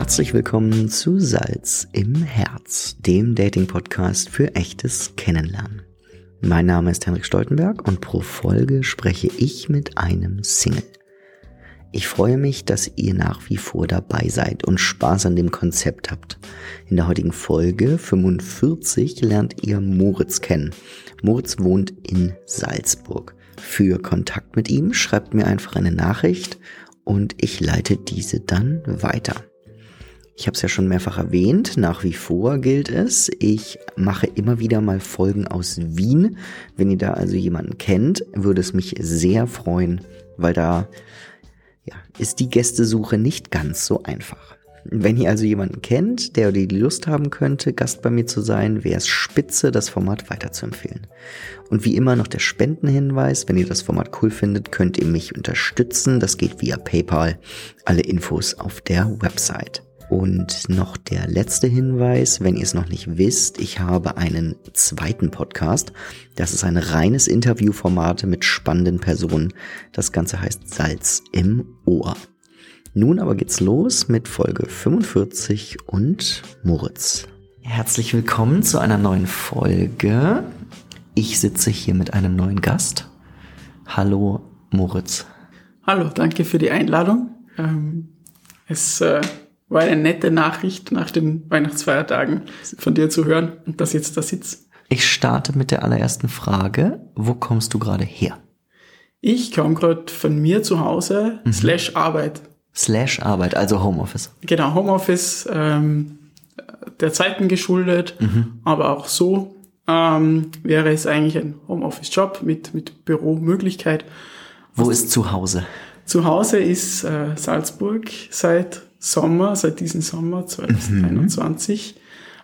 Herzlich willkommen zu Salz im Herz, dem Dating-Podcast für echtes Kennenlernen. Mein Name ist Henrik Stoltenberg und pro Folge spreche ich mit einem Single. Ich freue mich, dass ihr nach wie vor dabei seid und Spaß an dem Konzept habt. In der heutigen Folge 45 lernt ihr Moritz kennen. Moritz wohnt in Salzburg. Für Kontakt mit ihm schreibt mir einfach eine Nachricht und ich leite diese dann weiter. Ich habe es ja schon mehrfach erwähnt, nach wie vor gilt es, ich mache immer wieder mal Folgen aus Wien. Wenn ihr da also jemanden kennt, würde es mich sehr freuen, weil da ja, ist die Gästesuche nicht ganz so einfach. Wenn ihr also jemanden kennt, der die Lust haben könnte, Gast bei mir zu sein, wäre es spitze, das Format weiterzuempfehlen. Und wie immer noch der Spendenhinweis, wenn ihr das Format cool findet, könnt ihr mich unterstützen. Das geht via PayPal. Alle Infos auf der Website. Und noch der letzte Hinweis, wenn ihr es noch nicht wisst, ich habe einen zweiten Podcast. Das ist ein reines Interviewformat mit spannenden Personen. Das Ganze heißt Salz im Ohr. Nun aber geht's los mit Folge 45 und Moritz. Herzlich willkommen zu einer neuen Folge. Ich sitze hier mit einem neuen Gast. Hallo Moritz. Hallo, danke für die Einladung. Ähm, es äh, war eine nette Nachricht nach den Weihnachtsfeiertagen von dir zu hören und dass jetzt da sitzt. Ich starte mit der allerersten Frage. Wo kommst du gerade her? Ich komme gerade von mir zu Hause, mhm. slash Arbeit. Slash Arbeit, also Homeoffice. Genau, Homeoffice, ähm, der Zeiten geschuldet, mhm. aber auch so ähm, wäre es eigentlich ein Homeoffice-Job mit, mit Büromöglichkeit. Wo Was ist zu Hause? Zu Hause ist äh, Salzburg seit Sommer, seit diesem Sommer 2021. Mhm.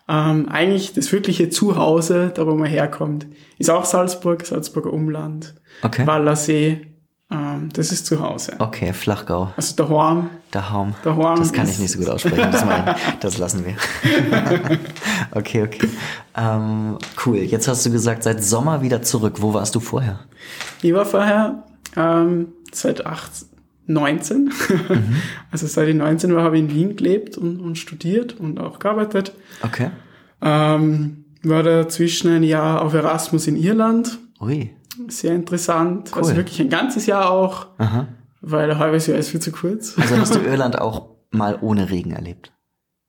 Ähm, eigentlich das wirkliche Zuhause, da wo man herkommt, ist auch Salzburg, Salzburger Umland, okay. Wallersee. Ähm, das ist zu Hause. Okay, Flachgau. Also der Horn. Der Horn. Der Horn das kann ich nicht so gut aussprechen. Das, mein, das lassen wir. okay, okay. Ähm, cool. Jetzt hast du gesagt, seit Sommer wieder zurück. Wo warst du vorher? Ich war vorher ähm, seit acht, 19. Mhm. Also seit ich 19 war, habe ich in Wien gelebt und, und studiert und auch gearbeitet. Okay. Ähm, war dazwischen ein Jahr auf Erasmus in Irland. Ui. Sehr interessant. Cool. Also wirklich ein ganzes Jahr auch. Aha. Weil ein halbes Jahr ist viel zu kurz. Also hast du Irland auch mal ohne Regen erlebt?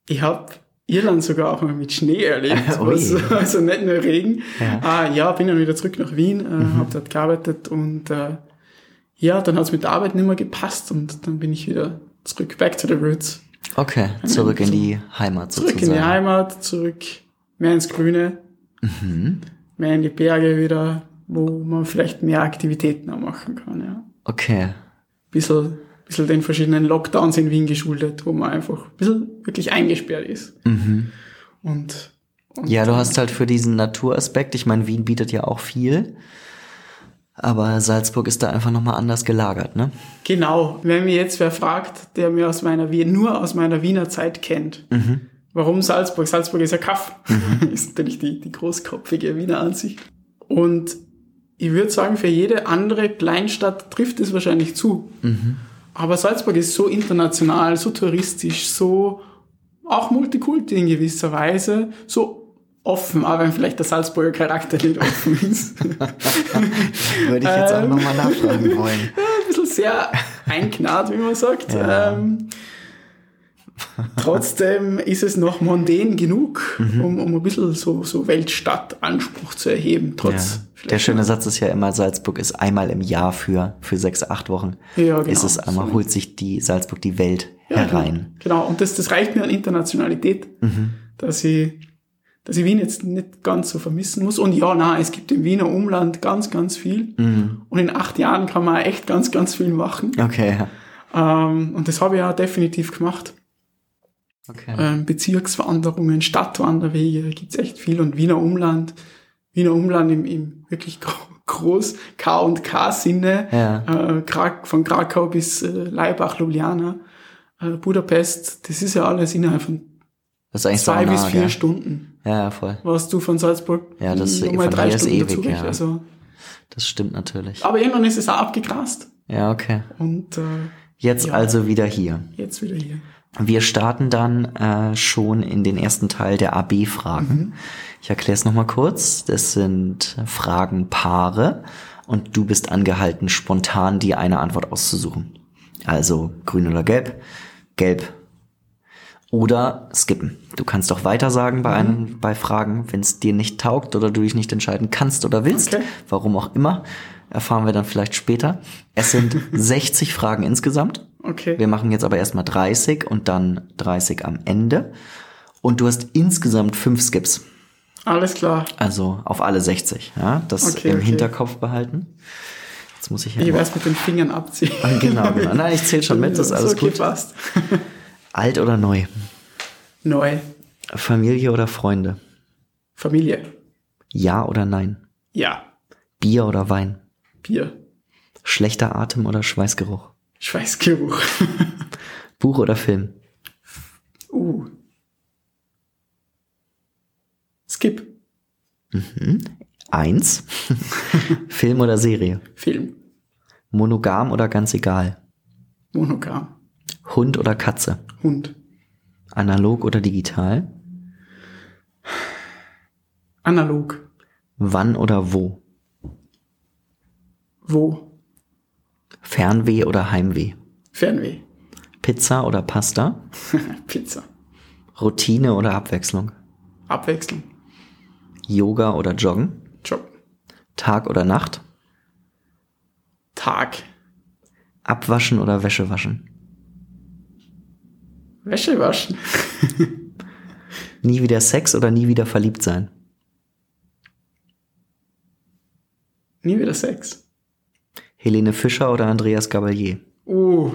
Ich habe Irland sogar auch mal mit Schnee erlebt, was, also nicht nur Regen. Ja, ah, ja bin dann wieder zurück nach Wien, äh, mhm. habe dort gearbeitet und äh, ja, dann hat es mit der Arbeit nicht mehr gepasst und dann bin ich wieder zurück, back to the roots. Okay, zurück in die Heimat sozusagen. Zurück in die Heimat, zurück mehr ins Grüne, mhm. mehr in die Berge wieder, wo man vielleicht mehr Aktivitäten auch machen kann, ja. Okay. Bisschen, bisschen den verschiedenen Lockdowns in Wien geschuldet, wo man einfach ein bisschen wirklich eingesperrt ist. Mhm. Und, und ja, du hast halt für diesen Naturaspekt, ich meine, Wien bietet ja auch viel. Aber Salzburg ist da einfach nochmal anders gelagert, ne? Genau. Wenn mir jetzt wer fragt, der mir aus meiner nur aus meiner Wiener Zeit kennt, mhm. warum Salzburg? Salzburg ist ja Kaff. Mhm. ist natürlich die, die großkopfige Wiener Ansicht. Und ich würde sagen, für jede andere Kleinstadt trifft es wahrscheinlich zu. Mhm. Aber Salzburg ist so international, so touristisch, so auch Multikulti in gewisser Weise, so offen, aber wenn vielleicht der Salzburger Charakter nicht offen ist. Würde ich jetzt auch ähm, nochmal nachfragen wollen. ein bisschen sehr einknarrt, wie man sagt. Ja. Ähm, trotzdem ist es noch mondän genug, mhm. um, um ein bisschen so, so Weltstadt-Anspruch zu erheben. Trotz ja. Der schöne Satz ist ja immer, Salzburg ist einmal im Jahr für, für sechs, acht Wochen. Ja, genau. Ist es einmal, holt sich die Salzburg die Welt ja, herein. Genau. genau, und das, das reicht mir an Internationalität, mhm. dass ich dass ich Wien jetzt nicht ganz so vermissen muss. Und ja, na, es gibt im Wiener Umland ganz, ganz viel. Mhm. Und in acht Jahren kann man echt ganz, ganz viel machen. Okay. Ähm, und das habe ich ja definitiv gemacht. Okay. Ähm, Bezirkswanderungen, Stadtwanderwege, gibt's echt viel. Und Wiener Umland, Wiener Umland im, im wirklich groß K und K-Sinne, ja. äh, von Krakau bis äh, Leibach, Ljubljana, äh, Budapest, das ist ja alles innerhalb von zwei bis vier ja. Stunden. Ja, voll. Warst du von Salzburg? Ja, das ist von drei Stunden ist ewig, ja. Also. Das stimmt natürlich. Aber irgendwann ist es auch abgegrast. Ja, okay. Und äh, jetzt ja, also wieder hier. Jetzt wieder hier. Wir starten dann äh, schon in den ersten Teil der AB-Fragen. Mhm. Ich erkläre es nochmal kurz. Das sind Fragenpaare und du bist angehalten, spontan dir eine Antwort auszusuchen. Also grün oder gelb, gelb oder skippen. Du kannst auch weiter sagen bei, einem, mhm. bei Fragen, wenn es dir nicht taugt oder du dich nicht entscheiden kannst oder willst, okay. warum auch immer, erfahren wir dann vielleicht später. Es sind 60 Fragen insgesamt. Okay. Wir machen jetzt aber erstmal 30 und dann 30 am Ende. Und du hast insgesamt fünf Skips. Alles klar. Also auf alle 60. Ja, das okay, im okay. Hinterkopf behalten. Jetzt muss ich hier. Ich weiß mit den Fingern abziehen. Ah, genau, genau. Nein, ich zähle schon mit, das ist alles okay, gut. Passt. Alt oder neu? Neu. Familie oder Freunde? Familie. Ja oder nein? Ja. Bier oder Wein? Bier. Schlechter Atem oder Schweißgeruch? Schweißgeruch. Buch oder Film? Uh. Skip. Mhm. Eins. Film oder Serie? Film. Monogam oder ganz egal? Monogam. Hund oder Katze? Hund. Analog oder digital? Analog. Wann oder wo? Wo? Fernweh oder Heimweh? Fernweh. Pizza oder Pasta? Pizza. Routine oder Abwechslung? Abwechslung. Yoga oder Joggen? Joggen. Tag oder Nacht? Tag. Abwaschen oder Wäsche waschen? Wäsche waschen. nie wieder Sex oder nie wieder verliebt sein? Nie wieder Sex. Helene Fischer oder Andreas Gabalier? Uh.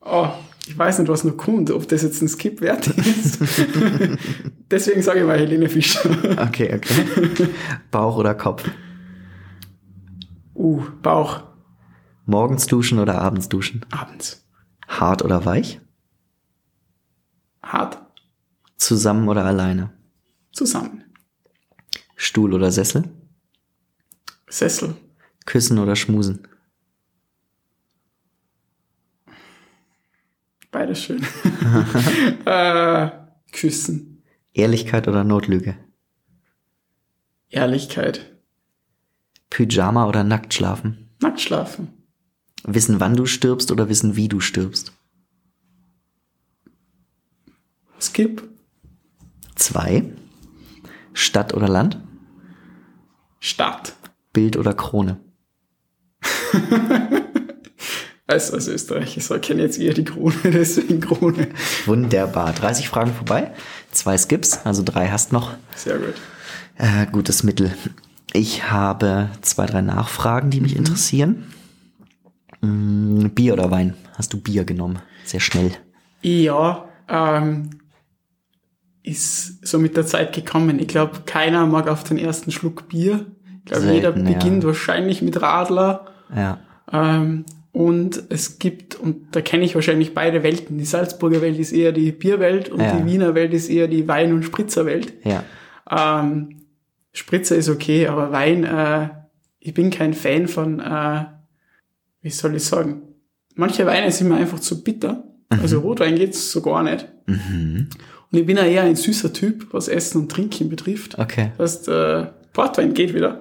Oh, ich weiß nicht, was noch kommt, ob das jetzt ein Skip wert ist. Deswegen sage ich mal Helene Fischer. Okay, okay. Bauch oder Kopf? Uh, Bauch. Morgens duschen oder abends duschen? Abends. Hart oder weich? Hart. Zusammen oder alleine? Zusammen. Stuhl oder Sessel? Sessel. Küssen oder schmusen? Beides schön. äh, küssen. Ehrlichkeit oder Notlüge? Ehrlichkeit. Pyjama oder nackt schlafen? Wissen, wann du stirbst oder wissen, wie du stirbst? Skip. Zwei. Stadt oder Land? Stadt. Bild oder Krone? als, als Österreicher, ich kenne jetzt eher die Krone, deswegen Krone. Wunderbar. 30 Fragen vorbei. Zwei Skips, also drei hast noch. Sehr gut. Äh, gutes Mittel. Ich habe zwei, drei Nachfragen, die mich mhm. interessieren. Mm, Bier oder Wein? Hast du Bier genommen? Sehr schnell. Ja, ähm, ist so mit der Zeit gekommen. Ich glaube, keiner mag auf den ersten Schluck Bier. Ich glaube, jeder beginnt ja. wahrscheinlich mit Radler. Ja. Ähm, und es gibt, und da kenne ich wahrscheinlich beide Welten. Die Salzburger Welt ist eher die Bierwelt und ja. die Wiener Welt ist eher die Wein- und Spritzerwelt. Ja. Ähm, Spritzer ist okay, aber Wein, äh, ich bin kein Fan von, äh, wie soll ich sagen, manche Weine sind mir einfach zu bitter. Mhm. Also Rotwein geht's so gar nicht. Mhm. Und ich bin ja eher ein süßer Typ, was Essen und Trinken betrifft. Okay. Das heißt, äh, Portwein geht wieder.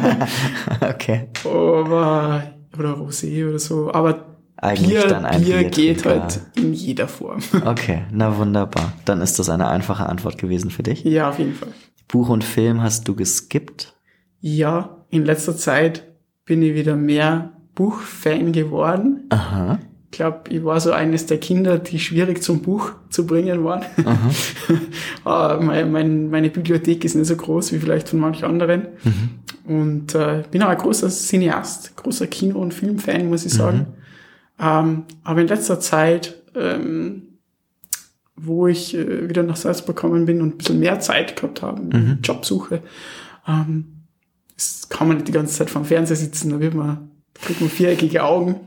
okay. Aber, oder Rosé oder so. Aber Eigentlich Bier, dann ein Bier geht halt in jeder Form. Okay, na wunderbar. Dann ist das eine einfache Antwort gewesen für dich. Ja, auf jeden Fall. Buch und Film hast du geskippt? Ja, in letzter Zeit bin ich wieder mehr Buchfan geworden. Aha. Ich glaube, ich war so eines der Kinder, die schwierig zum Buch zu bringen waren. uh, mein, mein, meine Bibliothek ist nicht so groß wie vielleicht von manch anderen. Mhm. Und äh, bin auch ein großer Cineast, großer Kino- und Filmfan, muss ich sagen. Mhm. Ähm, aber in letzter Zeit, ähm, wo ich äh, wieder nach Salzburg gekommen bin und ein bisschen mehr Zeit gehabt habe, mhm. Jobsuche, ähm, es kann man nicht die ganze Zeit vom Fernseher sitzen, da wird man, man viereckige Augen.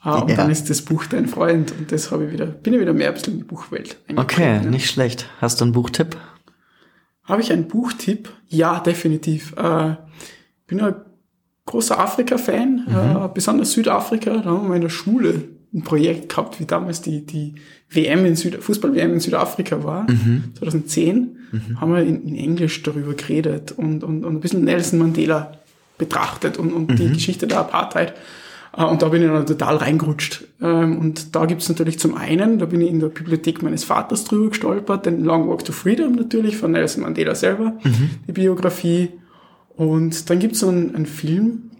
Ah, und ja. dann ist das Buch dein Freund und das habe ich wieder, bin ich wieder mehr ein bisschen in die Buchwelt. Okay, ne? nicht schlecht. Hast du einen Buchtipp? Habe ich einen Buchtipp? Ja, definitiv. Äh, bin ein großer Afrika-Fan, mhm. äh, besonders Südafrika. Da haben wir in der Schule ein Projekt gehabt, wie damals die, die WM in Süd Fußball-WM in Südafrika war, 2010, haben wir in, in Englisch darüber geredet und, und, und ein bisschen Nelson Mandela betrachtet und, und die Geschichte der Apartheid. Äh, Und da bin ich dann total reingerutscht. Ähm, Und da gibt's natürlich zum einen, da bin ich in der Bibliothek meines Vaters drüber gestolpert, den Long Walk to Freedom natürlich von Nelson Mandela selber, die Biografie. Und dann gibt's so einen, einen Film,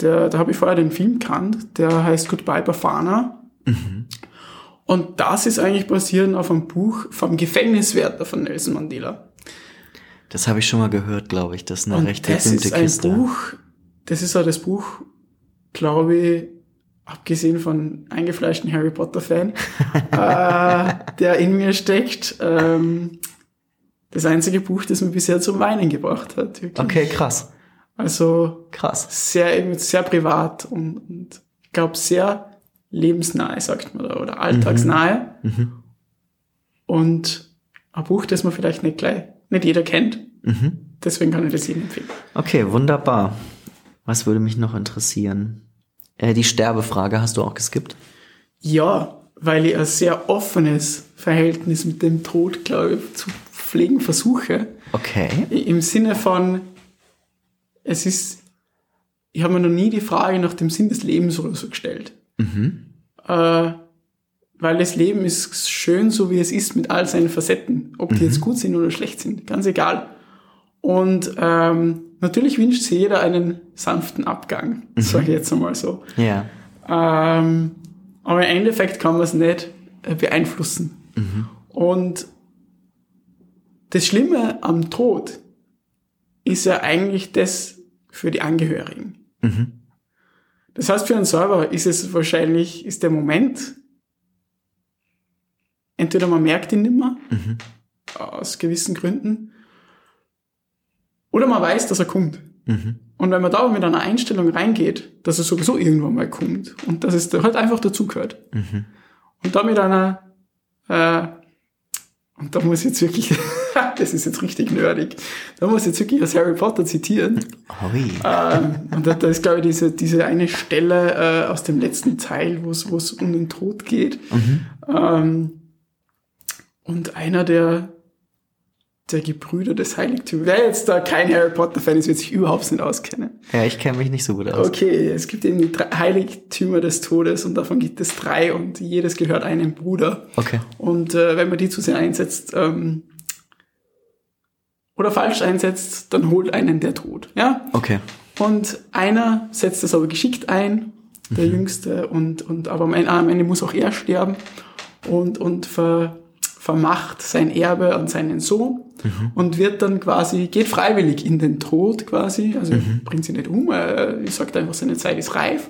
der, da habe ich vorher den Film kannt, der heißt Goodbye Bafana. Und das ist eigentlich basierend auf einem Buch vom Gefängniswärter von Nelson Mandela. Das habe ich schon mal gehört, glaube ich. Das ist eine Und recht das berühmte ist ein Kiste. Buch, das ist auch das Buch, glaube ich, abgesehen von eingefleischten Harry Potter-Fan, äh, der in mir steckt. Ähm, das einzige Buch, das mir bisher zum Weinen gebracht hat. Wirklich. Okay, krass. Also Krass. sehr, sehr privat und, und ich glaube sehr lebensnahe, sagt man da, oder alltagsnahe. Mhm. Und ein Buch, das man vielleicht nicht gleich, nicht jeder kennt. Mhm. Deswegen kann ich das jedem empfehlen. Okay, wunderbar. Was würde mich noch interessieren? Äh, die Sterbefrage hast du auch geskippt? Ja, weil ich ein sehr offenes Verhältnis mit dem Tod, glaube ich, zu pflegen versuche. Okay. Im Sinne von, es ist, ich habe mir noch nie die Frage nach dem Sinn des Lebens oder so gestellt. Äh, weil das Leben ist schön, so wie es ist, mit all seinen Facetten. Ob die jetzt gut sind oder schlecht sind, ganz egal. Und ähm, natürlich wünscht sich jeder einen sanften Abgang, sage ich jetzt einmal so. Ja. Ähm, aber im Endeffekt kann man es nicht äh, beeinflussen. Und das Schlimme am Tod ist ja eigentlich das für die Angehörigen. Das heißt, für einen selber ist es wahrscheinlich, ist der Moment, entweder man merkt ihn nicht mehr, aus gewissen Gründen, oder man weiß, dass er kommt. Und wenn man da mit einer Einstellung reingeht, dass er sowieso irgendwann mal kommt und dass es halt einfach dazugehört. Und da mit einer, äh, und da muss ich jetzt wirklich, das ist jetzt richtig nerdig, da muss ich jetzt wirklich aus Harry Potter zitieren. Hui. Ähm, und da, da ist, glaube ich, diese, diese eine Stelle äh, aus dem letzten Teil, wo es um den Tod geht. Ähm, und einer der, der Gebrüder des Heiligtums, wer jetzt da kein Harry Potter-Fan ist, wird sich überhaupt nicht auskennen. Ja, ich kenne mich nicht so gut aus. Okay, es gibt eben die drei Heiligtümer des Todes und davon gibt es drei und jedes gehört einem Bruder. Okay. Und äh, wenn man die zu sehr einsetzt ähm, oder falsch einsetzt, dann holt einen der Tod. Ja? Okay. Und einer setzt das aber geschickt ein, der Jüngste, und, und aber am Ende, am Ende muss auch er sterben und, und ver, vermacht sein Erbe an seinen Sohn und wird dann quasi, geht freiwillig in den Tod quasi, also bringt sie nicht um, er sagt einfach, seine Zeit ist reif.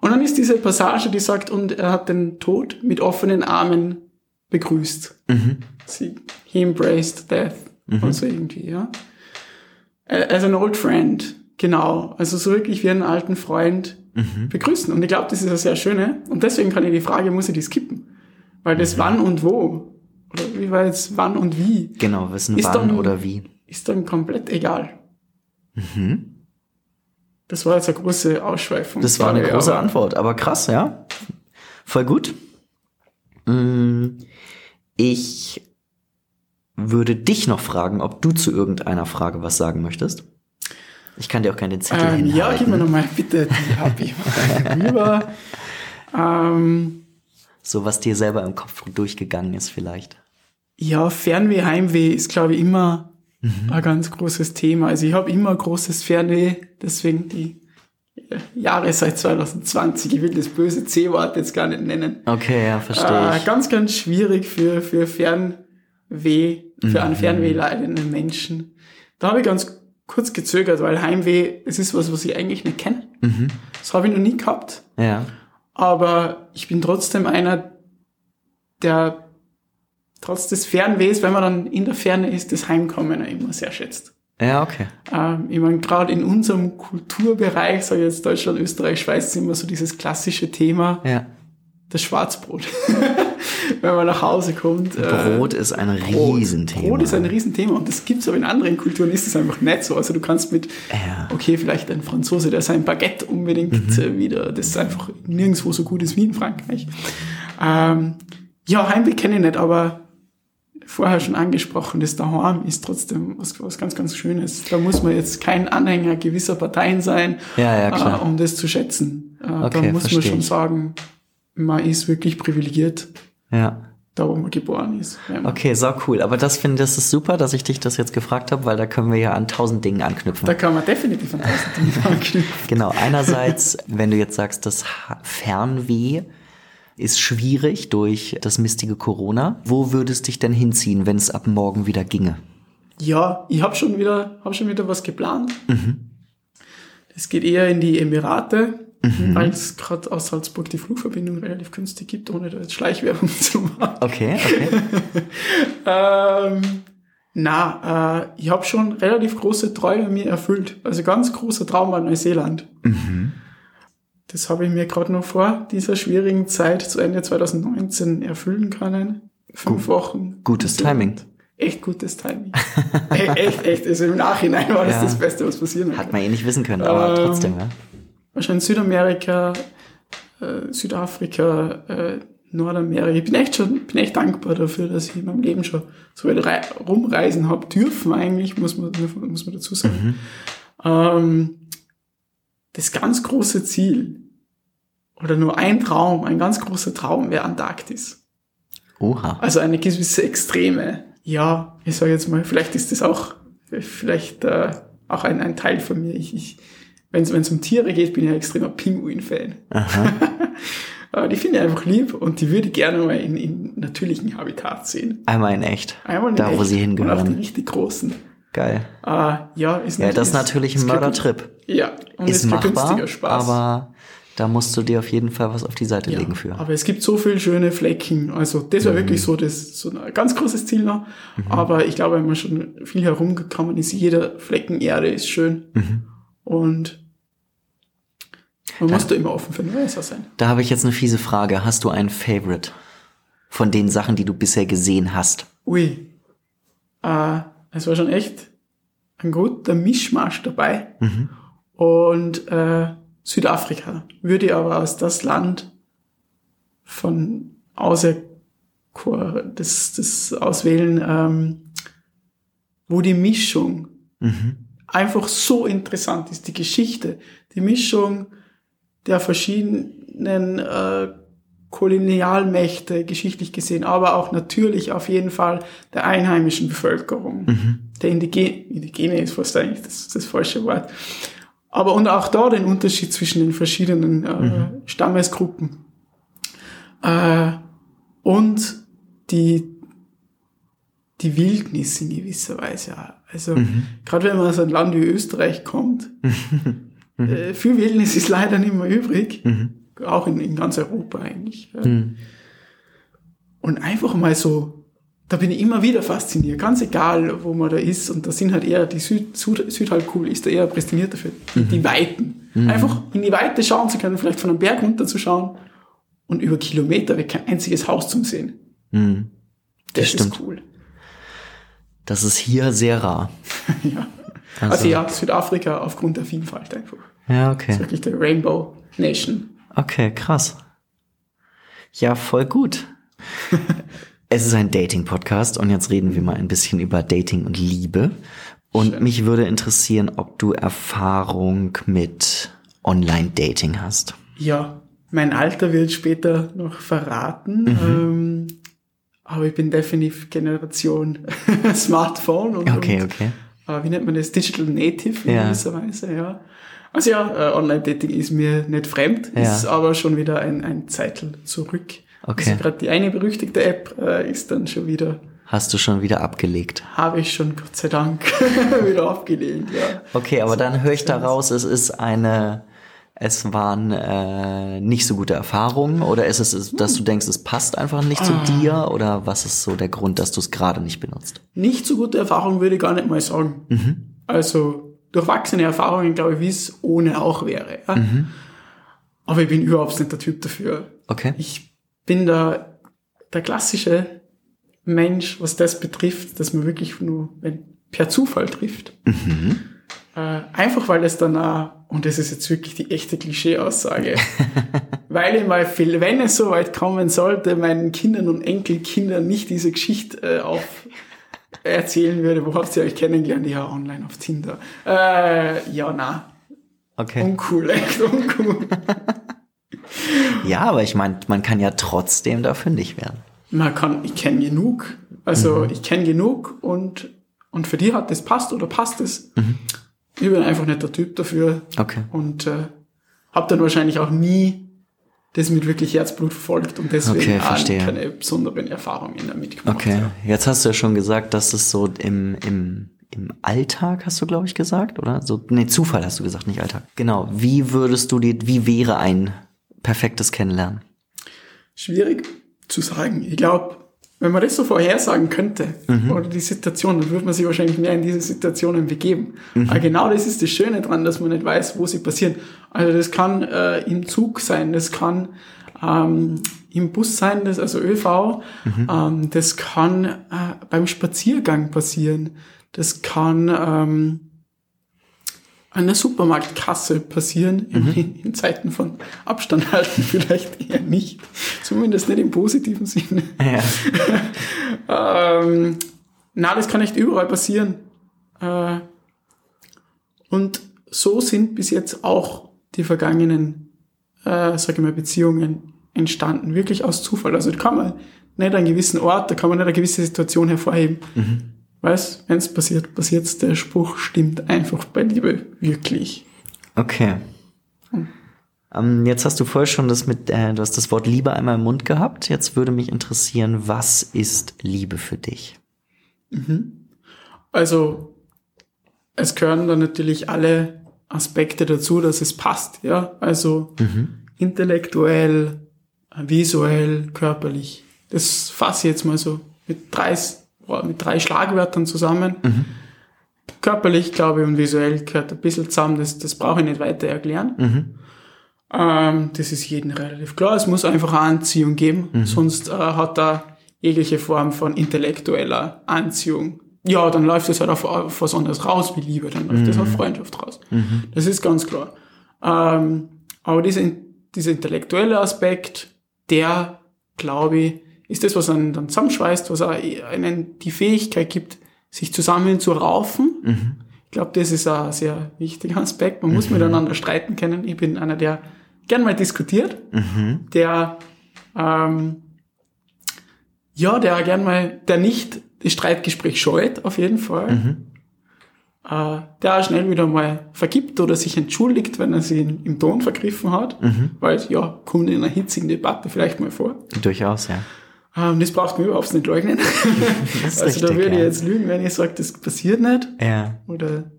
Und dann ist diese Passage, die sagt, und er hat den Tod mit offenen Armen begrüßt. Sie, he embraced death. Und so irgendwie, ja. As an old friend, genau. Also so wirklich wie einen alten Freund begrüßen. Und ich glaube, das ist eine sehr schöne. Und deswegen kann ich die Frage, muss ich die skippen? Weil das wann und wo, oder wie war jetzt wann und wie, Genau, wissen Ist wann dann- oder wie. ist dann komplett egal. Das war jetzt eine große Ausschweifung. Das war eine große aber- Antwort, aber krass, ja. Voll gut. Mm, Ich würde dich noch fragen, ob du zu irgendeiner Frage was sagen möchtest. Ich kann dir auch gerne den Zettel Ähm, ja, hinhalten. gib mir nochmal bitte die Happy rüber. Ähm, So was dir selber im Kopf durchgegangen ist vielleicht. Ja, Fernweh, Heimweh ist, glaube ich, immer Mhm. ein ganz großes Thema. Also ich habe immer großes Fernweh, deswegen die äh, Jahre seit 2020. Ich will das böse C-Wort jetzt gar nicht nennen. Okay, ja, verstehe Äh, ich. ganz, ganz schwierig für, für Fernweh, für Mhm. einen Fernweh leidenden Menschen. Da habe ich ganz kurz gezögert, weil Heimweh, es ist was, was ich eigentlich nicht kenne. Mhm. Das habe ich noch nie gehabt. Ja. Aber ich bin trotzdem einer, der trotz des Fernwehs, wenn man dann in der Ferne ist, das Heimkommen immer sehr schätzt. Ja, okay. Ähm, ich meine, gerade in unserem Kulturbereich, sage ich jetzt Deutschland, Österreich, Schweiz, ist immer so dieses klassische Thema, Ja. das Schwarzbrot. wenn man nach Hause kommt. Äh, Brot ist ein Riesenthema. Brot ist ein Riesenthema und das gibt es aber in anderen Kulturen ist es einfach nicht so. Also du kannst mit, ja. okay, vielleicht ein Franzose, der sein Baguette unbedingt mhm. wieder, das ist einfach nirgendwo so gut ist wie in Frankreich. Ähm, ja, Heimweh kenne ich nicht, aber vorher schon angesprochen, das Daheim ist trotzdem was, was ganz, ganz Schönes. Da muss man jetzt kein Anhänger gewisser Parteien sein, ja, ja. Äh, um das zu schätzen. Äh, okay, da muss man schon sagen, man ist wirklich privilegiert. Ja. Da, wo man geboren ist. Ja. Okay, so cool. Aber das finde das ist super, dass ich dich das jetzt gefragt habe, weil da können wir ja an tausend Dingen anknüpfen. Da kann man definitiv an tausend Dingen anknüpfen. genau. Einerseits, wenn du jetzt sagst, das Fernweh, ist schwierig durch das mistige Corona. Wo würdest dich denn hinziehen, wenn es ab morgen wieder ginge? Ja, ich habe schon wieder, habe schon wieder was geplant. Mhm. Es geht eher in die Emirate, mhm. weil es gerade aus Salzburg die Flugverbindung relativ günstig gibt, ohne da jetzt Schleichwerbung zu machen. Okay, okay. ähm, na, äh, ich habe schon relativ große Träume mir erfüllt. Also ganz großer Traum war Neuseeland. Mhm. Das habe ich mir gerade noch vor dieser schwierigen Zeit zu Ende 2019 erfüllen können. Fünf Gut, Wochen. Gutes Timing. Echt gutes Timing. E-, echt, echt. Also im Nachhinein war das ja. das Beste, was passieren konnte. Hat man eh nicht wissen können, aber ähm, trotzdem, ja. Wahrscheinlich Südamerika, äh, Südafrika, äh, Nordamerika. Ich bin echt schon, bin echt dankbar dafür, dass ich in meinem Leben schon so weit rumreisen habe dürfen eigentlich, muss man, muss man dazu sagen. Mhm. Ähm, das ganz große Ziel oder nur ein Traum, ein ganz großer Traum wäre Antarktis. Oha. Also eine gewisse Extreme. Ja, ich sage jetzt mal, vielleicht ist das auch, vielleicht äh, auch ein, ein Teil von mir. Ich, ich, wenn es um Tiere geht, bin ich ein extremer Pinguin-Fan. die finde ich einfach lieb und die würde ich gerne mal in, in natürlichen Habitat sehen. Einmal in echt. Einmal in da, echt. wo sie hingehören. Und auch die richtig großen. Geil. Äh, ja, ist ja, das ist natürlich ein Mördertrip. Ja, und ist, ist machbar, Spaß. aber da musst du dir auf jeden Fall was auf die Seite ja, legen für. Aber es gibt so viele schöne Flecken. Also das war mhm. wirklich so, das so ein ganz großes Ziel noch. Mhm. Aber ich glaube, wenn man schon viel herumgekommen ist, jeder Flecken Erde ist schön. Mhm. Und man da, muss da immer offen für Neues sein. Da habe ich jetzt eine fiese Frage. Hast du ein Favorite von den Sachen, die du bisher gesehen hast? Ui. Äh, es war schon echt ein guter Mischmasch dabei. Mhm. Und äh, Südafrika würde aber aus das Land von außer das, das auswählen, ähm, wo die Mischung mhm. einfach so interessant ist, die Geschichte, die Mischung der verschiedenen äh, Kolonialmächte geschichtlich gesehen, aber auch natürlich auf jeden Fall der einheimischen Bevölkerung. Mhm. Der Indigene, Indigene ist fast eigentlich das, das falsche Wort. Aber und auch da den Unterschied zwischen den verschiedenen äh, mhm. Stammesgruppen. Äh, und die, die Wildnis in gewisser Weise. Also mhm. gerade wenn man aus einem Land wie Österreich kommt, mhm. äh, viel Wildnis ist leider nicht mehr übrig. Mhm. Auch in, in ganz Europa eigentlich. Mhm. Und einfach mal so da bin ich immer wieder fasziniert, ganz egal, wo man da ist. Und da sind halt eher die Süd, Süd, Südhalbkugel ist da eher prädestiniert dafür. Mhm. Die Weiten. Mhm. Einfach in die Weite schauen zu können, vielleicht von einem Berg runter zu schauen und über Kilometer weg kein einziges Haus zu sehen. Mhm. Das, das stimmt. ist cool. Das ist hier sehr rar. ja. Also, also, ja, Südafrika aufgrund der Vielfalt einfach. Ja, okay. Das ist wirklich der Rainbow Nation. Okay, krass. Ja, voll gut. Es ist ein Dating-Podcast und jetzt reden wir mal ein bisschen über Dating und Liebe. Und Schön. mich würde interessieren, ob du Erfahrung mit Online-Dating hast. Ja, mein Alter wird später noch verraten. Mhm. Ähm, aber ich bin definitiv Generation Smartphone und, okay, okay. Und, äh, wie nennt man das? Digital Native in ja. gewisser Weise, ja. Also ja, äh, Online-Dating ist mir nicht fremd, ja. ist aber schon wieder ein, ein Zeitl zurück. Okay. Also gerade die eine berüchtigte App äh, ist dann schon wieder. Hast du schon wieder abgelegt? Habe ich schon, Gott sei Dank, wieder abgelehnt, ja. Okay, aber dann höre ich daraus, es ist eine, es waren äh, nicht so gute Erfahrungen oder ist es, dass du denkst, es passt einfach nicht zu ah. dir oder was ist so der Grund, dass du es gerade nicht benutzt? Nicht so gute Erfahrungen würde ich gar nicht mal sagen. Mhm. Also durchwachsene Erfahrungen, glaube ich, wie es ohne auch wäre. Ja? Mhm. Aber ich bin überhaupt nicht der Typ dafür. Okay. Ich bin da der klassische Mensch, was das betrifft, dass man wirklich nur per Zufall trifft. Mhm. Äh, einfach weil es dann auch, und das ist jetzt wirklich die echte Klischee-Aussage, weil ich mal, viel, wenn es so weit kommen sollte, meinen Kindern und Enkelkindern nicht diese Geschichte äh, auf erzählen würde, wo habt ihr euch kennengelernt? Ja, online auf Tinder. Äh, ja, na. Okay. Uncool, echt uncool. Ja, aber ich meine, man kann ja trotzdem da fündig werden. Man kann, ich kenne genug, also ich kenne genug und, und für die hat das passt oder passt es. Ich bin einfach nicht der Typ dafür Okay. und äh, habe dann wahrscheinlich auch nie das mit wirklich Herzblut verfolgt und deswegen Okay, keine besonderen Erfahrungen damit gemacht. Okay. Ja. Jetzt hast du ja schon gesagt, dass es so im, im, im Alltag, hast du, glaube ich, gesagt, oder? So, nee, Zufall hast du gesagt, nicht Alltag. Genau. Wie würdest du dir, wie wäre ein perfektes Kennenlernen? Schwierig zu sagen. Ich glaube, wenn man das so vorhersagen könnte, oder die Situation, dann würde man sich wahrscheinlich mehr in diese Situationen begeben. Aber genau das ist das Schöne dran, dass man nicht weiß, wo sie passieren. Also das kann äh, im Zug sein, das kann ähm, im Bus sein, das, also ÖV, ähm, das kann äh, beim Spaziergang passieren, das kann ähm, an der Supermarktkasse passieren, in, in Zeiten von Abstand halten vielleicht eher nicht. Zumindest nicht im positiven Sinne. Ja. Ähm, na, das kann echt überall passieren. Äh, und so sind bis jetzt auch die vergangenen, äh, sag ich mal, Beziehungen entstanden. Wirklich aus Zufall. Also da kann man nicht einen gewissen Ort, da kann man nicht eine gewisse Situation hervorheben. Weißt, wenn es passiert, passiert's. Der Spruch stimmt einfach bei Liebe wirklich. Okay. Ähm, jetzt hast du vorher schon das mit, äh, du hast das Wort Liebe einmal im Mund gehabt. Jetzt würde mich interessieren, was ist Liebe für dich? Also es gehören dann natürlich alle Aspekte dazu, dass es passt, ja. Also intellektuell, visuell, körperlich. Das fasse ich jetzt mal so mit drei, mit drei Schlagwörtern zusammen. Körperlich, glaube ich, und visuell gehört ein bisschen zusammen. Das, das brauche ich nicht weiter erklären. Ähm, das ist jedem relativ klar. Es muss einfach eine Anziehung geben. Sonst äh, hat er jegliche Form von intellektueller Anziehung. Ja, dann läuft es halt auf, auf was anderes raus wie Liebe. Dann läuft es auf Freundschaft raus. Das ist ganz klar. Ähm, aber diese, dieser intellektuelle Aspekt, der, glaube ich, ist das, was einen dann zusammenschweißt, was einen die Fähigkeit gibt, sich zusammen zu raufen. Ich glaube, das ist ein sehr wichtiger Aspekt. Man muss miteinander streiten können. Ich bin einer, der gern mal diskutiert, der ähm, ja, der gern mal, der nicht das Streitgespräch scheut, auf jeden Fall. Äh, der auch schnell wieder mal vergibt oder sich entschuldigt, wenn er sich in, im Ton vergriffen hat. Weil, ja, kommt in einer hitzigen Debatte vielleicht mal vor. Durchaus, ja. Ähm, das braucht man überhaupt nicht leugnen. Also da richtig, würde ich ja. jetzt lügen, wenn ich sage, das passiert nicht. Ja. Oder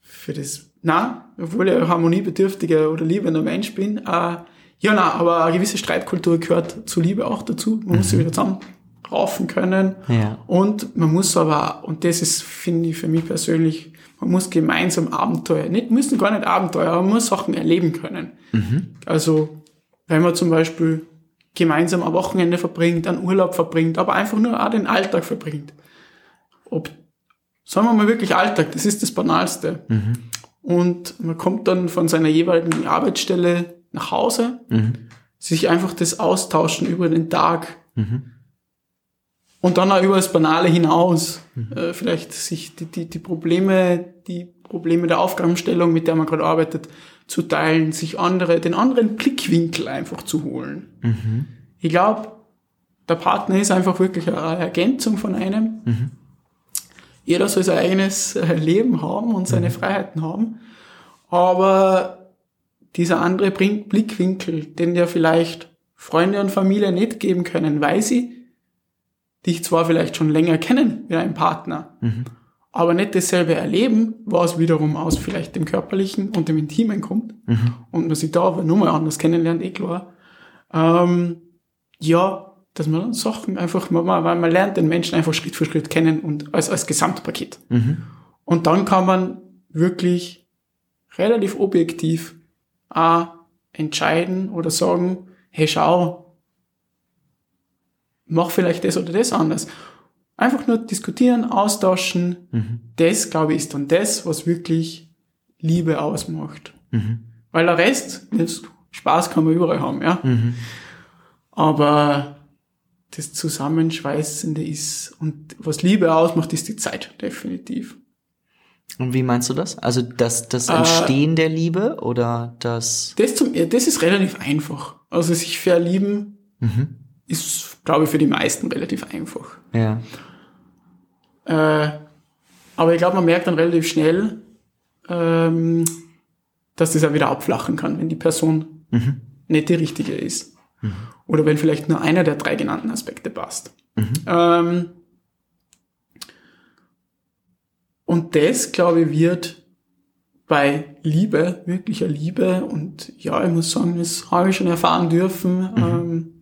für das, na, obwohl ich ein harmoniebedürftiger oder liebender Mensch bin. Äh, ja, na, aber eine gewisse Streitkultur gehört zur Liebe auch dazu. Man muss sich wieder zusammenraufen können. Ja. Und man muss aber, und das ist, finde ich, für mich persönlich, man muss gemeinsam Abenteuer, nicht, müssen gar nicht Abenteuer, aber man muss Sachen erleben können. Also, wenn man zum Beispiel gemeinsam ein Wochenende verbringt, einen Urlaub verbringt, aber einfach nur auch den Alltag verbringt. Ob, sagen wir mal wirklich Alltag, das ist das Banalste. Und man kommt dann von seiner jeweiligen Arbeitsstelle nach Hause, sich einfach das austauschen über den Tag. Und dann auch über das Banale hinaus. Äh, vielleicht sich die, die, die Probleme, die Probleme der Aufgabenstellung, mit der man gerade arbeitet, zu teilen, sich andere, den anderen Blickwinkel einfach zu holen. Ich glaube, der Partner ist einfach wirklich eine Ergänzung von einem. Jeder soll sein eigenes äh, Leben haben und seine Freiheiten haben. Aber dieser andere bringt Blickwinkel, den dir vielleicht Freunde und Familie nicht geben können, weil sie dich zwar vielleicht schon länger kennen wie ein Partner, aber nicht dasselbe erleben, was wiederum aus vielleicht dem Körperlichen und dem Intimen kommt und man sich da aber nur mal anders kennenlernt, eh klar. Ähm, ja, dass man dann Sachen einfach, man, man, man lernt den Menschen einfach Schritt für Schritt kennen und als, als Gesamtpaket. Und dann kann man wirklich relativ objektiv auch entscheiden oder sagen, hey schau, mach vielleicht das oder das anders. Einfach nur diskutieren, austauschen. Mhm. Das, glaube ich, ist dann das, was wirklich Liebe ausmacht. Weil der Rest, das Spaß kann man überall haben, ja. Aber das Zusammenschweißende ist und was Liebe ausmacht, ist die Zeit, definitiv. Und wie meinst du das? Also das, das Äh, Entstehen der Liebe oder das? Das, zum, das ist relativ einfach. Also sich verlieben ist, glaube ich, für die meisten relativ einfach. Ja. Äh, aber ich glaube, man merkt dann relativ schnell, ähm, dass das auch wieder abflachen kann, wenn die Person nicht die richtige ist. Oder wenn vielleicht nur einer der drei genannten Aspekte passt. Ähm, und das, glaube ich, wird bei Liebe, wirklicher Liebe, und ja, ich muss sagen, das habe ich schon erfahren dürfen, ähm,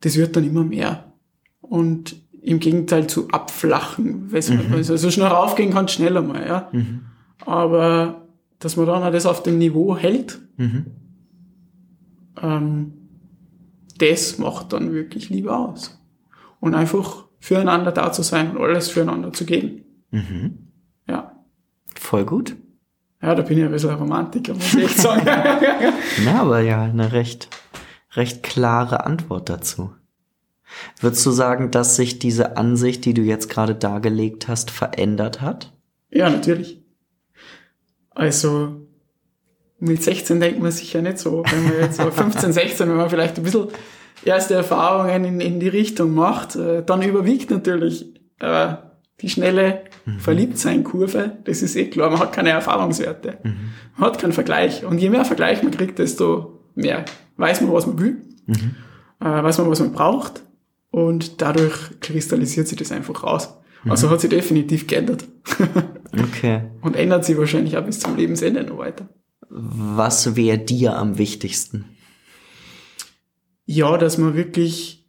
das wird dann immer mehr. Und im Gegenteil zu abflachen, Mhm. also so schnell raufgehen kann, schneller mal, ja. Aber dass man dann auch das auf dem Niveau hält, Mhm. ähm, das macht dann wirklich Liebe aus. Und einfach füreinander da zu sein und alles füreinander zu geben. Mhm. Ja. Voll gut. Ja, da bin ich ein bisschen Romantiker, muss ich echt sagen. Na, aber ja, eine recht, recht klare Antwort dazu. Würdest du sagen, dass sich diese Ansicht, die du jetzt gerade dargelegt hast, verändert hat? ja, natürlich. Also, mit 16 denkt man sicher nicht so. Wenn man jetzt so 15, 16, wenn man vielleicht ein bisschen erste Erfahrungen in, in die Richtung macht, äh, dann überwiegt natürlich äh, die schnelle Verliebtsein-Kurve. Das ist eh klar, man hat keine Erfahrungswerte. Man hat keinen Vergleich. Und je mehr Vergleich man kriegt, desto mehr weiß man, was man will, äh, weiß man, was man braucht. Und dadurch kristallisiert sich das einfach raus. Also hat sich definitiv geändert. Okay. Und ändert sich wahrscheinlich auch bis zum Lebensende noch weiter. Was wäre dir am wichtigsten? Ja, dass man wirklich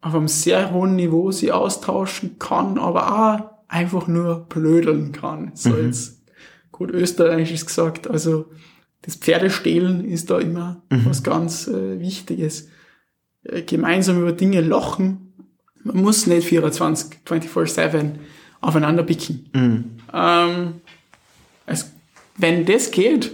auf einem sehr hohen Niveau sie austauschen kann, aber auch einfach nur blödeln kann. So jetzt gut österreichisch gesagt. Also das Pferdestehlen ist da immer was ganz äh, Wichtiges. Äh, gemeinsam über Dinge lachen. Man muss nicht 24, 24-7 aufeinander picken. Ähm, es, wenn das geht,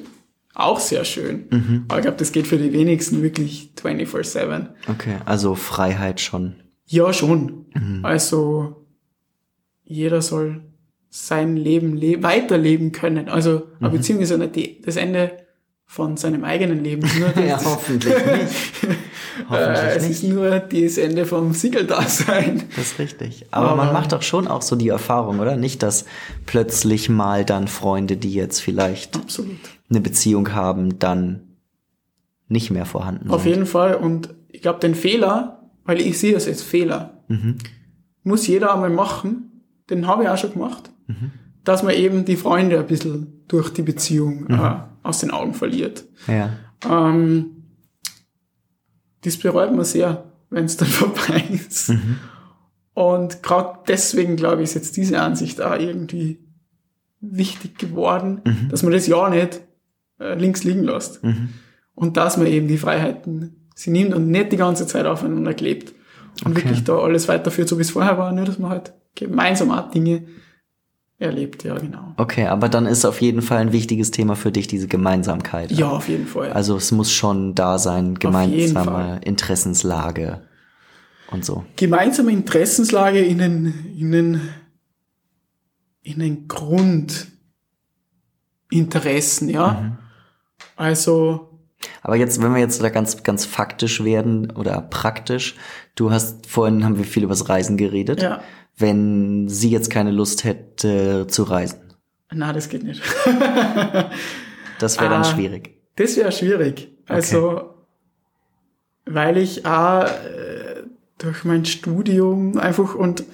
auch sehr schön. Aber ich glaube, das geht für die wenigsten wirklich 24-7. Okay, also Freiheit schon. Ja, schon. Also jeder soll sein Leben le weiterleben können. Also eine Beziehung ist ja nicht die, das Ende von seinem eigenen Leben. Nur das, Ja, hoffentlich nicht. äh, Hoffentlich es nicht. ist nur das Ende vom Siegeldasein. Das ist richtig. Aber man Aber- macht doch schon auch so die Erfahrung, oder? Nicht, dass plötzlich mal dann Freunde, die jetzt vielleicht Absolut. eine Beziehung haben, dann nicht mehr vorhanden Auf sind. jeden Fall. Und ich glaube, den Fehler, weil ich sehe es als Fehler, Mhm. muss jeder einmal machen, den habe ich auch schon gemacht, Mhm. dass man eben die Freunde ein bisschen durch die Beziehung Mhm. äh, aus den Augen verliert. Ja. Ähm, das bereut man sehr, wenn es dann vorbei ist. Mhm. Und gerade deswegen, glaube ich, ist jetzt diese Ansicht auch irgendwie wichtig geworden, Mhm. dass man das ja nicht äh, links liegen lässt. Mhm. Und dass man eben die Freiheiten sie nimmt und nicht die ganze Zeit aufeinander klebt. Und Okay. wirklich da alles weiterführt, so wie es vorher war, nur dass man halt gemeinsam auch Dinge erlebt, ja, genau. Okay, aber dann ist auf jeden Fall ein wichtiges Thema für dich diese Gemeinsamkeit. Ja, auf jeden Fall. Also es muss schon da sein, gemeinsame. Interessenslage und so. gemeinsame Interessenslage in den, in den, in den Grundinteressen, ja. Also, Aber jetzt, wenn wir jetzt da ganz, ganz faktisch werden oder praktisch, du hast vorhin haben wir viel übers Reisen geredet. ja. Wenn sie jetzt keine Lust hätte zu reisen, Na, das geht nicht. das wäre dann Ah. schwierig. Das wäre schwierig. Also, weil ich auch äh, durch mein Studium einfach und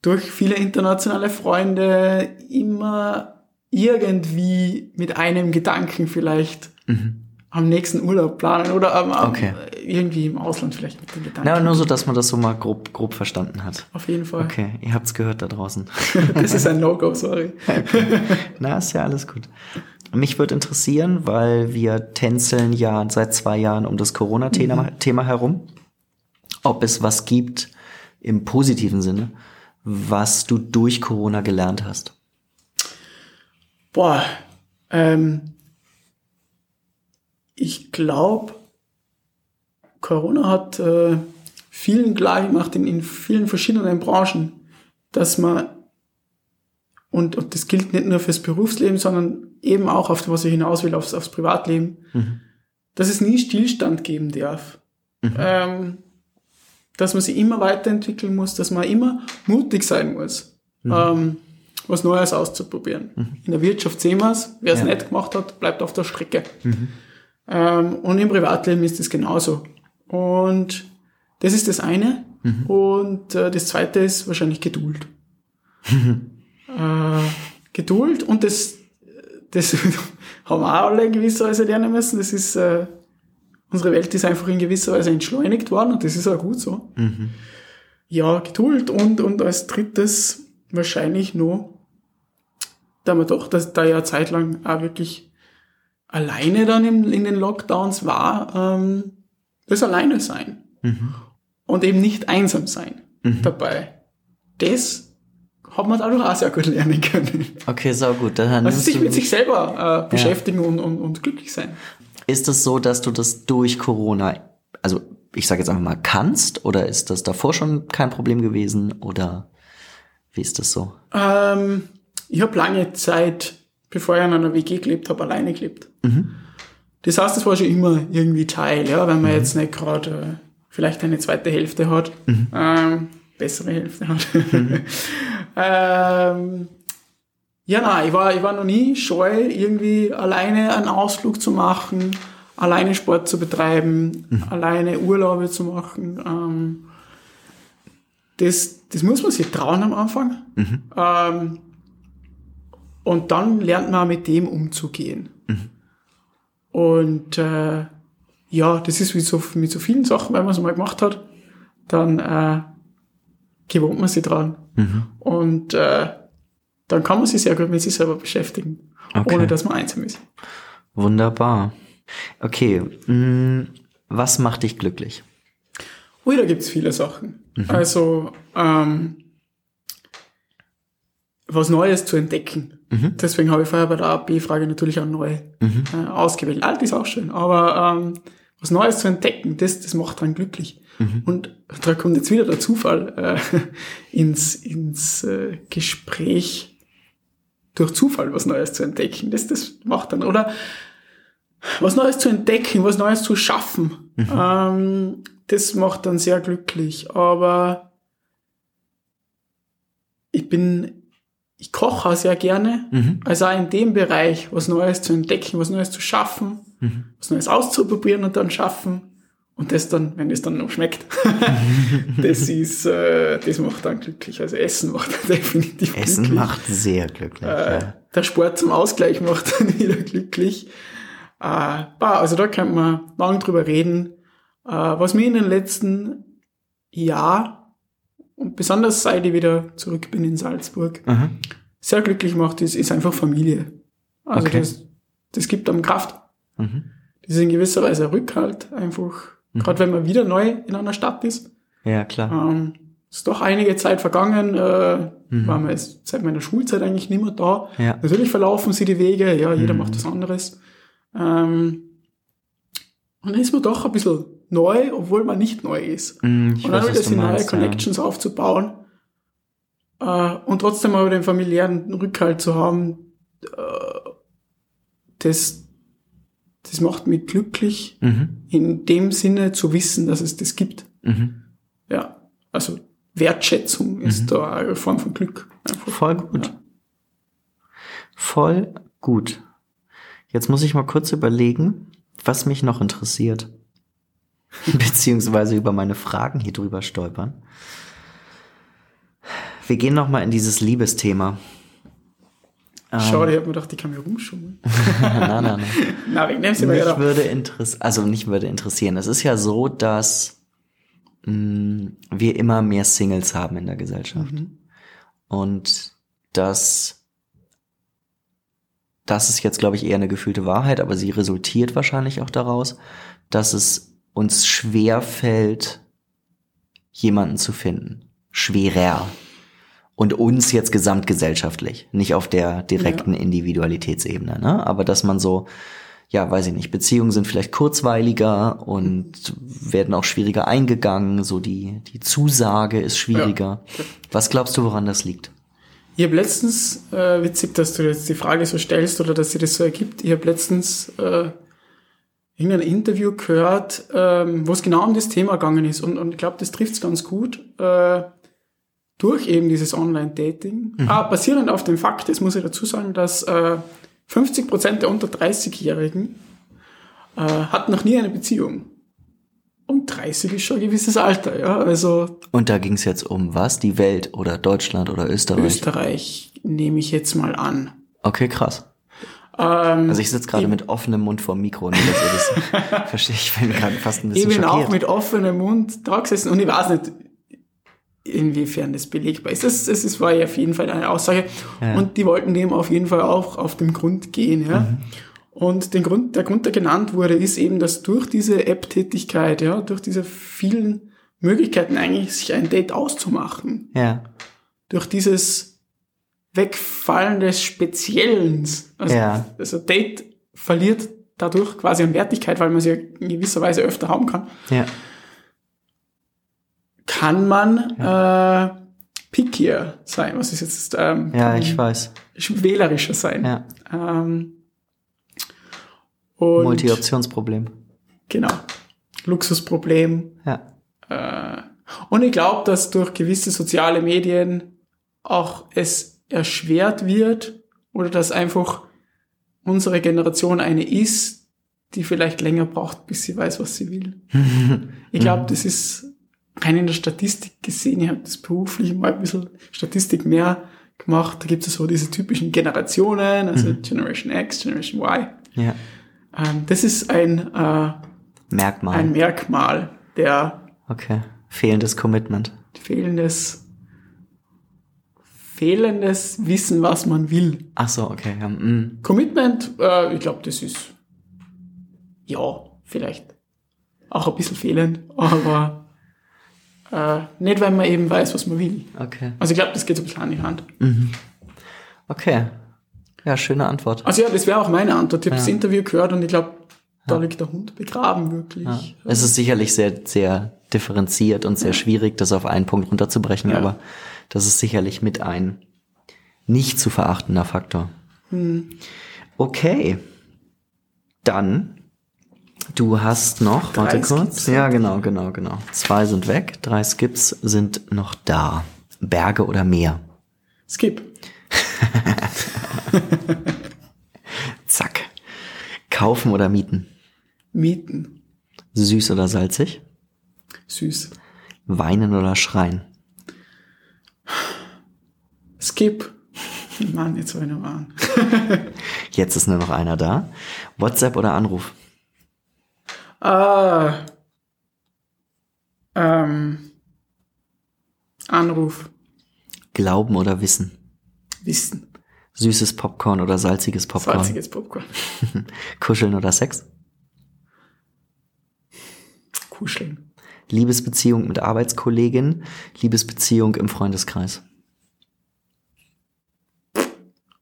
durch viele internationale Freunde immer irgendwie mit einem Gedanken vielleicht am nächsten Urlaub planen oder am, am, Mhm. Okay. irgendwie im Ausland vielleicht mit dem Gedanken. Na, nur so, dass man das so mal grob, grob verstanden hat. Auf jeden Fall. Okay, ihr habt's gehört da draußen. Das ist ein No-Go, sorry. Na, ist ja alles gut. Mich würde interessieren, weil wir tänzeln ja seit zwei Jahren um das Corona-Thema Thema herum. ob es was gibt im positiven Sinne, was du durch Corona gelernt hast. Boah, ähm, ich glaube, Corona hat äh, vielen klar gemacht in, in vielen verschiedenen Branchen, dass man, und, und das gilt nicht nur fürs Berufsleben, sondern eben auch auf was ich hinaus will, aufs, aufs Privatleben, mhm. dass es nie Stillstand geben darf. Mhm. Ähm, dass man sich immer weiterentwickeln muss, dass man immer mutig sein muss, mhm. ähm, was Neues auszuprobieren. Mhm. In der Wirtschaft sehen wir es, wer es ja. nicht gemacht hat, bleibt auf der Strecke. Ähm, und im Privatleben ist es genauso. Und das ist das eine. Mhm. Und äh, das zweite ist wahrscheinlich Geduld. äh, Geduld und das, das haben wir auch alle in gewisser Weise lernen müssen. Das ist, äh, unsere Welt ist einfach in gewisser Weise entschleunigt worden und das ist auch gut so. Mhm. Ja, Geduld und, und als drittes wahrscheinlich nur, da man doch, dass da ja zeitlang auch wirklich alleine dann in, in den Lockdowns war, ähm, das Alleine sein. Mhm und eben nicht einsam sein mhm. dabei. Das hat man dadurch auch sehr gut lernen können. Okay, so gut. Dann also sich mit sich selber äh, beschäftigen ja. und, und, und glücklich sein. Ist es so, dass du das durch Corona, also ich sage jetzt einfach mal, kannst oder ist das davor schon kein Problem gewesen oder wie ist das so? Ähm, ich habe lange Zeit, bevor ich in einer WG gelebt habe, alleine gelebt. Mhm. Das heißt, das war schon immer irgendwie Teil, ja, wenn man mhm. jetzt nicht gerade äh, vielleicht eine zweite Hälfte hat, mhm. ähm, bessere Hälfte hat. Mhm. ähm, ja, nein, ich war, ich war noch nie scheu, irgendwie alleine einen Ausflug zu machen, alleine Sport zu betreiben, mhm. alleine Urlaube zu machen. Ähm, das, das muss man sich trauen am Anfang. Mhm. Ähm, und dann lernt man mit dem umzugehen. Mhm. Und äh, ja, das ist wie so mit so vielen Sachen, wenn man es mal gemacht hat, dann äh, gewohnt man sich dran. Mhm. Und äh, dann kann man sich sehr gut mit sich selber beschäftigen, okay. ohne dass man einsam ist. Wunderbar. Okay, mm, was macht dich glücklich? Ui, da gibt's viele Sachen. Mhm. Also ähm, was Neues zu entdecken. Mhm. Deswegen habe ich vorher bei der AB-Frage natürlich auch neu mhm. äh, ausgewählt. Alt ist auch schön, aber ähm, was Neues zu entdecken, das, das macht dann glücklich. Mhm. Und da kommt jetzt wieder der Zufall äh, ins, ins äh, Gespräch, durch Zufall was Neues zu entdecken. Das, das macht dann, oder was Neues zu entdecken, was Neues zu schaffen, mhm. ähm, das macht dann sehr glücklich. Aber ich bin, ich koche auch sehr gerne. Mhm. Also auch in dem Bereich was Neues zu entdecken, was Neues zu schaffen mhm. was Neues auszuprobieren und dann schaffen. Und das dann, wenn es dann noch schmeckt, das ist, äh, das macht dann glücklich. Also Essen macht definitiv Essen glücklich. macht sehr glücklich. Äh, ja. Der Sport zum Ausgleich macht dann wieder glücklich. Äh, also da kann man lang drüber reden. Äh, was mir in den letzten Jahr und besonders seit ich wieder zurück bin in Salzburg mhm. sehr glücklich macht, ist, ist einfach Familie. Also okay. das, das gibt einem Kraft. Mhm. Das ist in gewisser Weise ein Rückhalt, einfach, mhm. gerade wenn man wieder neu in einer Stadt ist. Ja, klar. Ähm, ist doch einige Zeit vergangen, äh, mhm. war man jetzt seit meiner Schulzeit eigentlich nicht mehr da. Ja. Natürlich verlaufen sie die Wege, ja, jeder mhm. macht was anderes. Ähm, und dann ist man doch ein bisschen neu, obwohl man nicht neu ist. Mhm, und dann wieder die neue Connections ja. aufzubauen äh, und trotzdem aber den familiären Rückhalt zu haben, äh, das, das macht mich glücklich, mhm. in dem Sinne zu wissen, dass es das gibt. Mhm. Ja, also Wertschätzung ist mhm. da eine Form von Glück. Einfach. Voll gut. Ja. Voll gut. Jetzt muss ich mal kurz überlegen, was mich noch interessiert. Beziehungsweise über meine Fragen hier drüber stolpern. Wir gehen noch mal in dieses Liebesthema. Schade, ich hab mir gedacht, die kann mir rumschummeln. nein, nein, nein. Na, dem sie mich würde interessieren, also nicht würde interessieren. Es ist ja so, dass mh, mm, wir immer mehr Singles haben in der Gesellschaft. Mhm. Und dass das ist jetzt, glaube ich, eher eine gefühlte Wahrheit, aber sie resultiert wahrscheinlich auch daraus, dass es uns schwer fällt, jemanden zu finden. Schwerer. Und uns jetzt gesamtgesellschaftlich, nicht auf der direkten Ja. Individualitätsebene, ne? Aber dass man so, ja, weiß ich nicht, Beziehungen sind vielleicht kurzweiliger und werden auch schwieriger eingegangen, so die, die Zusage ist schwieriger. Was glaubst du, woran das liegt? Ich habe letztens, äh, witzig, dass du jetzt die Frage so stellst oder dass sie das so ergibt, ich habe letztens äh, irgendein Interview gehört, ähm, wo es genau um das Thema gegangen ist und, und ich glaube, das trifft es ganz gut. Äh, durch eben dieses Online-Dating. Ah, basierend auf dem Fakt, das muss ich dazu sagen, dass äh, 50 Prozent der unter 30-Jährigen äh, hatten noch nie eine Beziehung. Und 30 ist schon ein gewisses Alter, ja. Also Und da ging es jetzt um was? Die Welt oder Deutschland oder Österreich? Österreich nehme ich jetzt mal an. Okay, krass. Ähm, Also ich sitze gerade mit offenem Mund vor dem Mikro, nicht, dass ihr das verstehe. Ich bin gerade fast ein ich bisschen bin auch schockiert. mit offenem Mund da gesessen und ich weiß nicht, inwiefern das belegbar ist. Das, das ist, war ja auf jeden Fall eine Aussage. Ja. Und die wollten dem auf jeden Fall auch auf den Grund gehen. Ja? Mhm. Und den Grund, der Grund, der genannt wurde, ist eben, dass durch diese App-Tätigkeit, ja, durch diese vielen Möglichkeiten eigentlich sich ein Date auszumachen, ja, durch dieses Wegfallen des Speziellen. Also, Ja. also Date verliert dadurch quasi an Wertigkeit, weil man sie in gewisser Weise öfter haben kann. ja, Kann man äh, pickier sein? Was ist jetzt ähm, ja, ich weiß. wählerischer sein? Ja, Ähm, Multi-Optionsproblem. genau. Luxusproblem. Ja, Äh, und ich glaube, dass durch gewisse soziale Medien auch es erschwert wird oder dass einfach unsere Generation eine ist, die vielleicht länger braucht, bis sie weiß, was sie will. Ich glaube, das ist rein in der Statistik gesehen. Ich habe das beruflich mal ein bisschen Statistik mehr gemacht. Da gibt es so diese typischen Generationen, also Generation X, Generation Y. ja. Ähm, das ist ein, äh, Merkmal. ein Merkmal der okay. Fehlendes Commitment. fehlendes, fehlendes Wissen, was man will. Ach so, okay. Ja, mm. Commitment, äh, ich glaube, das ist ja vielleicht auch ein bisschen fehlend, aber äh, nicht, weil man eben weiß, was man will. Okay. Also ich glaube, das geht so ein bisschen Hand in Hand. Okay. Ja, schöne Antwort. Also ja, das wäre auch meine Antwort. Ich habe Ja. das Interview gehört und ich glaube, da liegt der Hund begraben, wirklich. Ja. Es ist sicherlich sehr, sehr differenziert und sehr schwierig, das auf einen Punkt runterzubrechen, Ja. aber das ist sicherlich mit ein nicht zu verachtender Faktor. Hm. Okay. Dann, du hast noch, Drei warte kurz. Skips. Ja, genau, genau, genau. Zwei sind weg, drei Skips sind noch da. Berge oder Meer? Skip. Zack. Kaufen oder mieten? Mieten. Süß oder salzig? Süß. Weinen oder schreien? Skip. Mann, jetzt war ich noch an. Jetzt ist nur noch einer da. WhatsApp oder Anruf? Ah. Ähm. Anruf. Glauben oder Wissen? Wissen. Süßes Popcorn oder salziges Popcorn? Salziges Popcorn. Kuscheln oder Sex? Kuscheln. Liebesbeziehung mit Arbeitskollegin? Liebesbeziehung im Freundeskreis?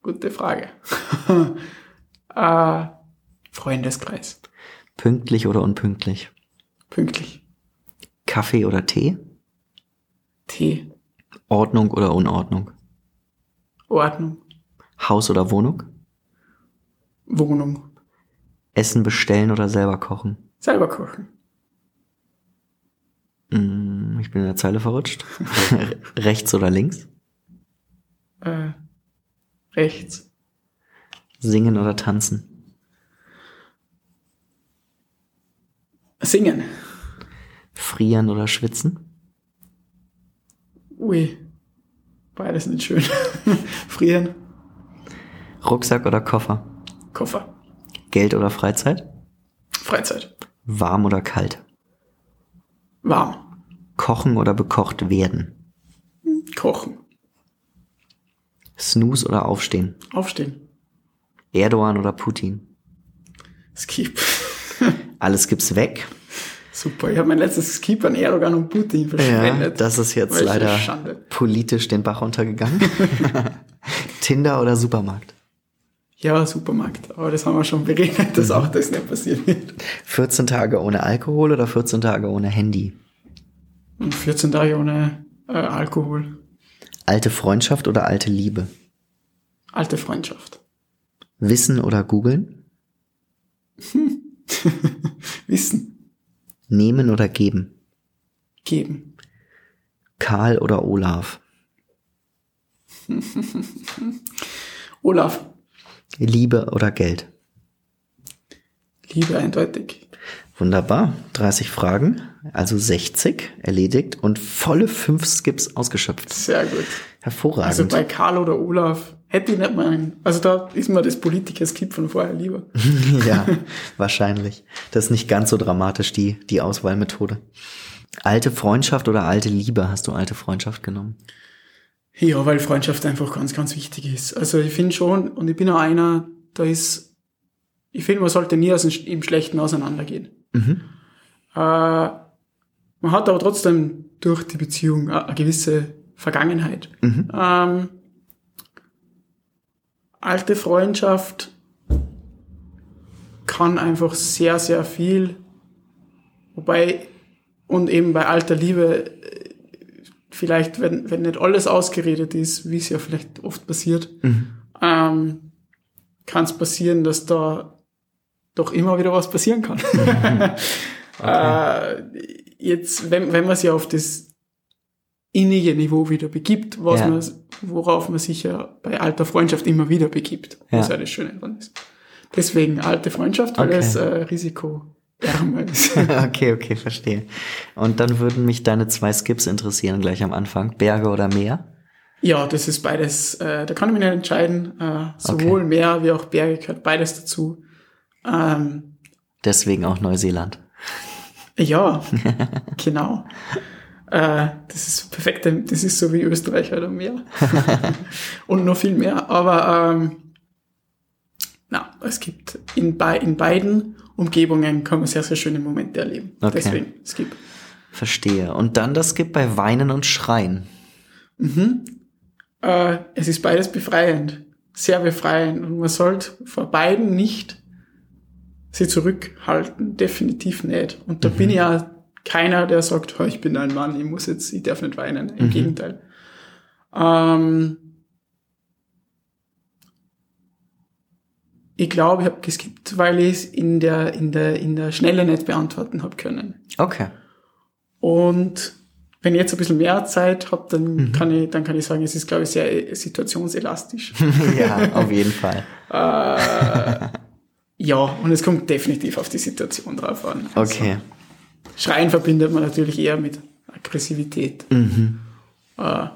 Gute Frage. äh, Freundeskreis. Pünktlich oder unpünktlich? Pünktlich. Kaffee oder Tee? Tee. Ordnung oder Unordnung? Ordnung. Haus oder Wohnung? Wohnung. Essen bestellen oder selber kochen? Selber kochen. Hm, ich bin in der Zeile verrutscht. Rechts oder links? Äh, rechts. Singen oder tanzen? Singen. Frieren oder schwitzen? Ui. Beides nicht schön. Frieren. Rucksack oder Koffer? Koffer. Geld oder Freizeit? Freizeit. Warm oder kalt? Warm. Kochen oder bekocht werden? Kochen. Snooze oder aufstehen? Aufstehen. Erdogan oder Putin? Skip. Alles gibt's weg. Super. Ich habe mein letztes Skip an Erdogan und Putin verschwendet. Ja, das ist jetzt Welche leider Schande. politisch den Bach runtergegangen. Tinder oder Supermarkt? Ja, Supermarkt. Aber das haben wir schon beredet, dass auch das nicht passieren wird. 14 Tage ohne Alkohol oder 14 Tage ohne Handy? Und 14 Tage ohne äh, Alkohol. Alte Freundschaft oder alte Liebe? Alte Freundschaft. Wissen oder googeln? Wissen. Nehmen oder geben? Geben. Karl oder Olaf? Olaf. Liebe oder Geld? Liebe eindeutig. Wunderbar. 30 Fragen, also 60 erledigt und volle 5 Skips ausgeschöpft. Sehr gut. Hervorragend. Also bei Karl oder Olaf hätte ich nicht mal einen. Also da ist mir das Politiker-Skip von vorher lieber. ja, wahrscheinlich. Das ist nicht ganz so dramatisch, die, die Auswahlmethode. Alte Freundschaft oder alte Liebe? Hast du alte Freundschaft genommen? Ja, weil Freundschaft einfach ganz, ganz wichtig ist. Also ich finde schon, und ich bin auch einer, da ist, ich finde, man sollte nie aus dem, im Schlechten auseinandergehen. Mhm. Äh, man hat aber trotzdem durch die Beziehung eine, gewisse Vergangenheit. Mhm. Ähm, alte Freundschaft kann einfach sehr, sehr viel, wobei, und eben bei alter Liebe, äh, vielleicht, wenn, wenn nicht alles ausgeredet ist, wie es ja vielleicht oft passiert, ähm, kann es passieren, dass da doch immer wieder was passieren kann. äh, jetzt, wenn, wenn man sich auf das innige Niveau wieder begibt, was Ja. man, worauf man sich ja bei alter Freundschaft immer wieder begibt, was Ja. ja das Schöne dran ist. Deswegen alte Freundschaft, weil Okay. es äh, risikoärmer ist. okay, okay, verstehe. Und dann würden mich deine zwei Skips interessieren gleich am Anfang. Berge oder Meer? Ja, das ist beides, äh, da kann ich mich nicht entscheiden. Äh, sowohl Meer wie auch Berge gehört beides dazu. Ähm, Deswegen auch Neuseeland. ja, genau. Äh, das ist perfekte, das ist so wie Österreich oder mehr. Und noch viel mehr. Aber ähm, na, es gibt in, bei, in beiden Umgebungen kann man sehr, sehr schöne Momente erleben. Okay. Deswegen, es gibt. Verstehe. Und dann das Skip bei Weinen und Schreien. Äh, es ist beides befreiend, sehr befreiend und man sollte vor beiden nicht sie zurückhalten, definitiv nicht. Und da bin ich ja keiner, der sagt, "Oh, ich bin ein Mann, ich muss jetzt, ich darf nicht weinen. Im Gegenteil. Ähm, ich glaube, ich habe geskippt, weil ich es in der, in der, in der Schnelle nicht beantworten habe können. Okay. Und wenn ich jetzt ein bisschen mehr Zeit habe, dann kann ich, dann kann ich sagen, es ist, glaube ich, sehr situationselastisch. ja, auf jeden Fall. Ja, und es kommt definitiv auf die Situation drauf an. Also, Okay. Schreien verbindet man natürlich eher mit Aggressivität. Äh,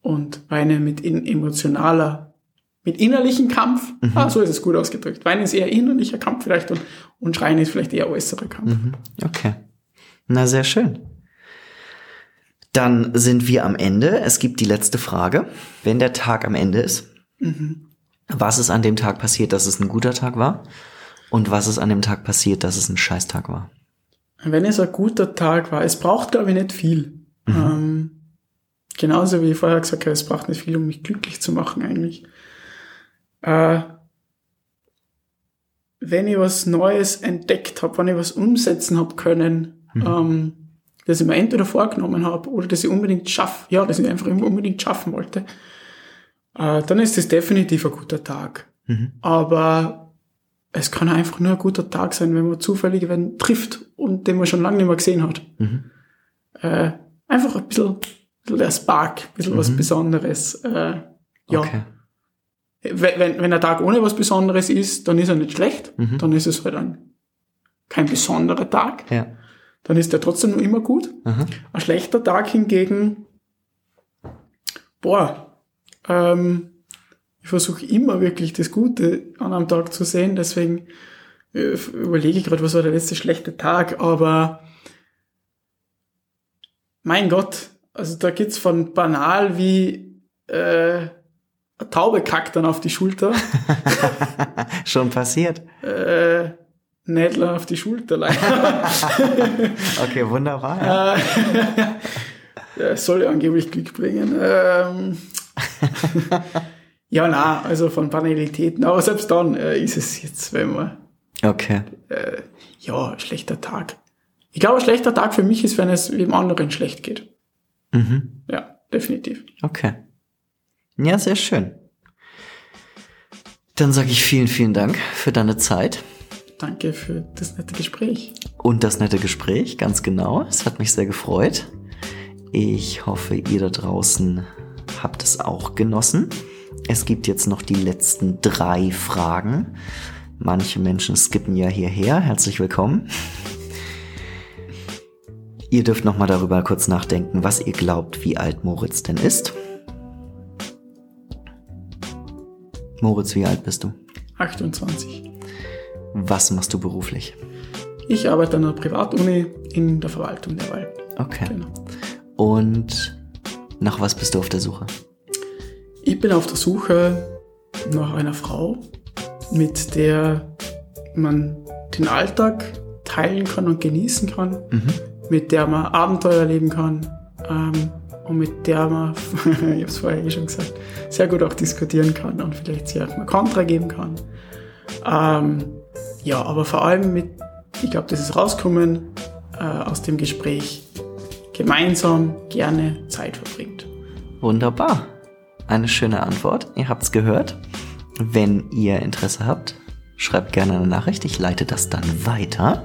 und Weinen mit in, emotionaler, mit innerlichen Kampf. Ah, so ist es gut ausgedrückt. Weinen ist eher innerlicher Kampf vielleicht und, und Schreien ist vielleicht eher äußerer Kampf. Okay. Na, sehr schön. Dann sind wir am Ende. Es gibt die letzte Frage. Wenn der Tag am Ende ist, was ist an dem Tag passiert, dass es ein guter Tag war? Und was ist an dem Tag passiert, dass es ein Scheißtag war? Wenn es ein guter Tag war, es braucht, glaube ich, nicht viel. Ähm, genauso wie ich vorher gesagt habe, es braucht nicht viel, um mich glücklich zu machen eigentlich. Äh, wenn ich was Neues entdeckt habe, wenn ich was umsetzen habe können, ähm, das ich mir entweder vorgenommen habe oder das ich unbedingt schaffe, ja, das ich einfach unbedingt schaffen wollte, äh, dann ist das definitiv ein guter Tag. Aber es kann einfach nur ein guter Tag sein, wenn man zufällig wen trifft und den man schon lange nicht mehr gesehen hat. Äh, einfach ein bisschen, bisschen der Spark, ein bisschen was Besonderes. Äh, ja. Okay. Wenn, wenn ein Tag ohne was Besonderes ist, dann ist er nicht schlecht. Dann ist es halt ein, kein besonderer Tag. Ja. Dann ist er trotzdem immer gut. Ein schlechter Tag hingegen, boah, ähm, ich versuche immer wirklich das Gute an einem Tag zu sehen, deswegen äh, überlege ich gerade, was war der letzte schlechte Tag, aber mein Gott, also da geht's von banal wie äh, eine Taube kackt dann auf die Schulter, Schon passiert. äh, Nädler auf die Schulter leihen. okay, wunderbar. Ja. Äh, soll ja angeblich Glück bringen. Ähm, ja, na, also von Banalitäten. Aber selbst dann äh, ist es jetzt, wenn man. Okay. Äh, ja, schlechter Tag. Ich glaube, ein schlechter Tag für mich ist, wenn es dem anderen schlecht geht. Mhm. Ja, definitiv. Okay. Ja, sehr schön. Dann sage ich vielen, vielen Dank für deine Zeit. Danke für das nette Gespräch. Und das nette Gespräch, ganz genau. Es hat mich sehr gefreut. Ich hoffe, ihr da draußen habt es auch genossen. Es gibt jetzt noch die letzten drei Fragen. Manche Menschen skippen ja hierher. Herzlich willkommen. Ihr dürft noch mal darüber kurz nachdenken, was ihr glaubt, wie alt Moritz denn ist. Moritz, wie alt bist du? 28. Was machst du beruflich? Ich arbeite an einer Privatuni in der Verwaltung derweil. Okay. Genau. Und nach was bist du auf der Suche? Ich bin auf der Suche nach einer Frau, mit der man den Alltag teilen kann und genießen kann, mhm. mit der man Abenteuer erleben kann ähm, und mit der man, ich habe es vorher eh schon gesagt, sehr gut auch diskutieren kann und vielleicht auch mal Kontra geben kann. Ähm, ja, aber vor allem mit, ich glaube, das ist rauskommen äh, aus dem Gespräch, gemeinsam gerne Zeit verbringt. Wunderbar. Eine schöne Antwort. Ihr habt's gehört. Wenn ihr Interesse habt, schreibt gerne eine Nachricht. Ich leite das dann weiter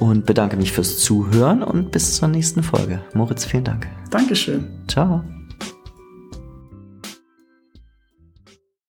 und bedanke mich fürs Zuhören und bis zur nächsten Folge. Moritz, vielen Dank. Dankeschön. Ciao.